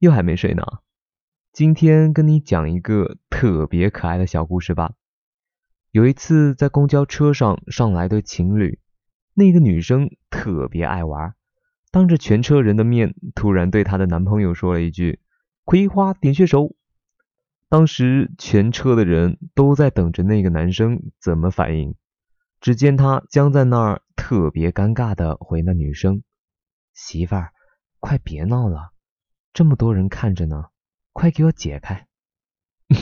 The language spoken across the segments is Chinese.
又还没睡呢，今天跟你讲一个特别可爱的小故事吧。有一次在公交车上上来对情侣，那个女生特别爱玩，当着全车人的面突然对她的男朋友说了一句“葵花点穴手”。当时全车的人都在等着那个男生怎么反应，只见他僵在那儿，特别尴尬的回那女生：“媳妇儿，快别闹了。”这么多人看着呢，快给我解开！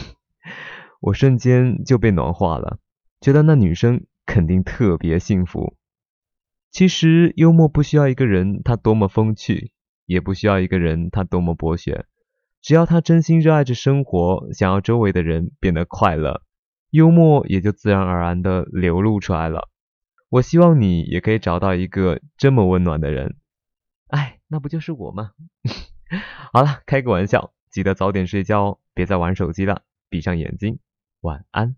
我瞬间就被暖化了，觉得那女生肯定特别幸福。其实幽默不需要一个人他多么风趣，也不需要一个人他多么博学，只要他真心热爱着生活，想要周围的人变得快乐，幽默也就自然而然地流露出来了。我希望你也可以找到一个这么温暖的人。哎，那不就是我吗？好了，开个玩笑，记得早点睡觉哦，别再玩手机了，闭上眼睛，晚安。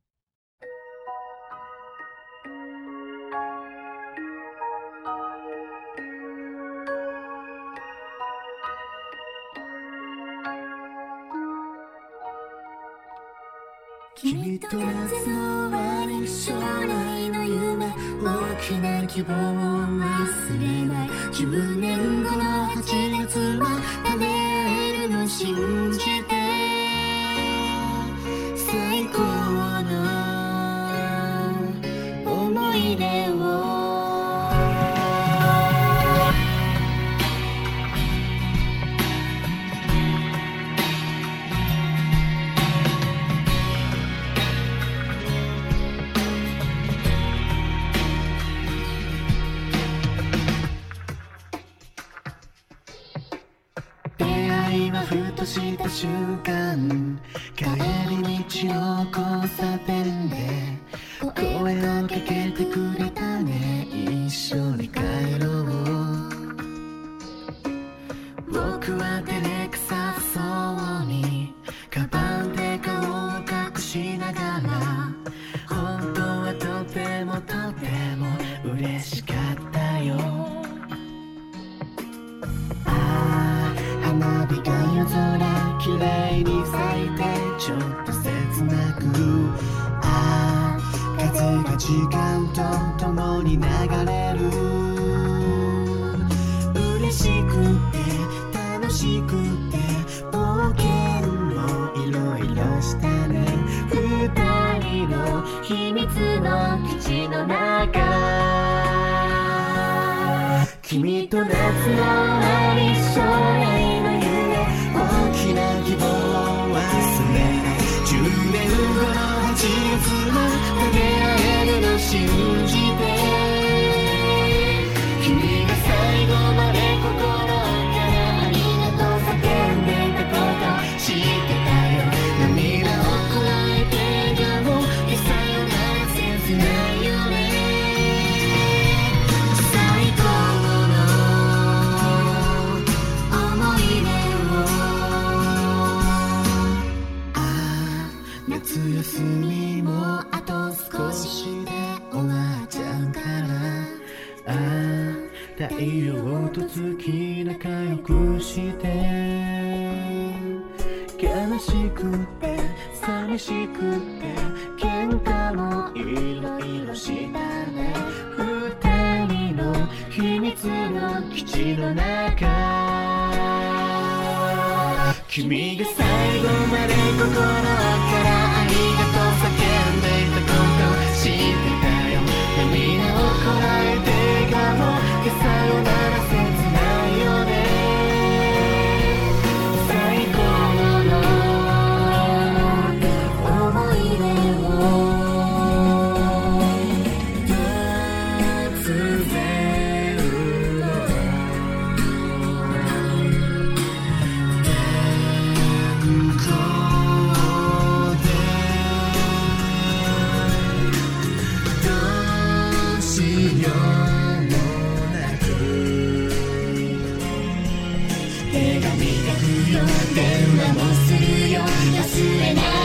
青春。とした瞬間帰り道の交差点で声をかけてくれたね一緒に帰ろう僕は花火が夜空きれいに咲いてちょっと切なくああ風が時間と共に流れる嬉しくて楽しくて冒険もいろいろしたね二人の秘密の基地の中君と夏の終わり絆で出会えるらしい太陽と月仲良くして悲しくて寂しくて喧嘩もいろいろしたね二人の秘密の基地の中君が最後までここ手紙が磨くよ電話もするよ忘れない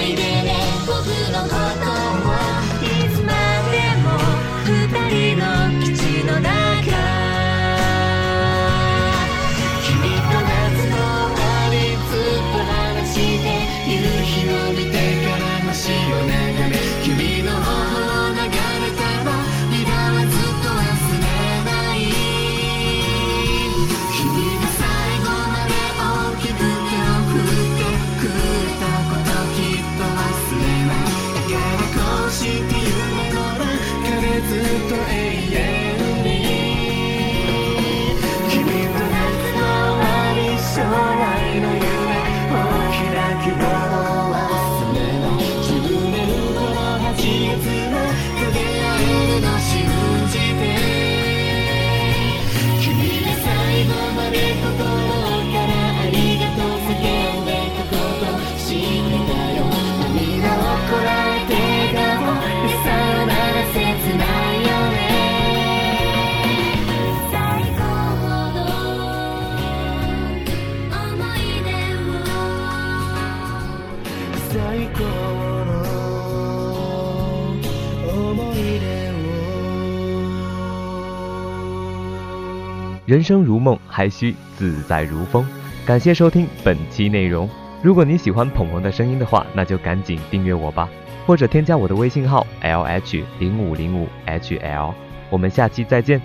人生如梦，还需自在如风。感谢收听本期内容。如果你喜欢鹏鹏的声音的话，那就赶紧订阅我吧，或者添加我的微信号 l h 零五零五 h l。我们下期再见。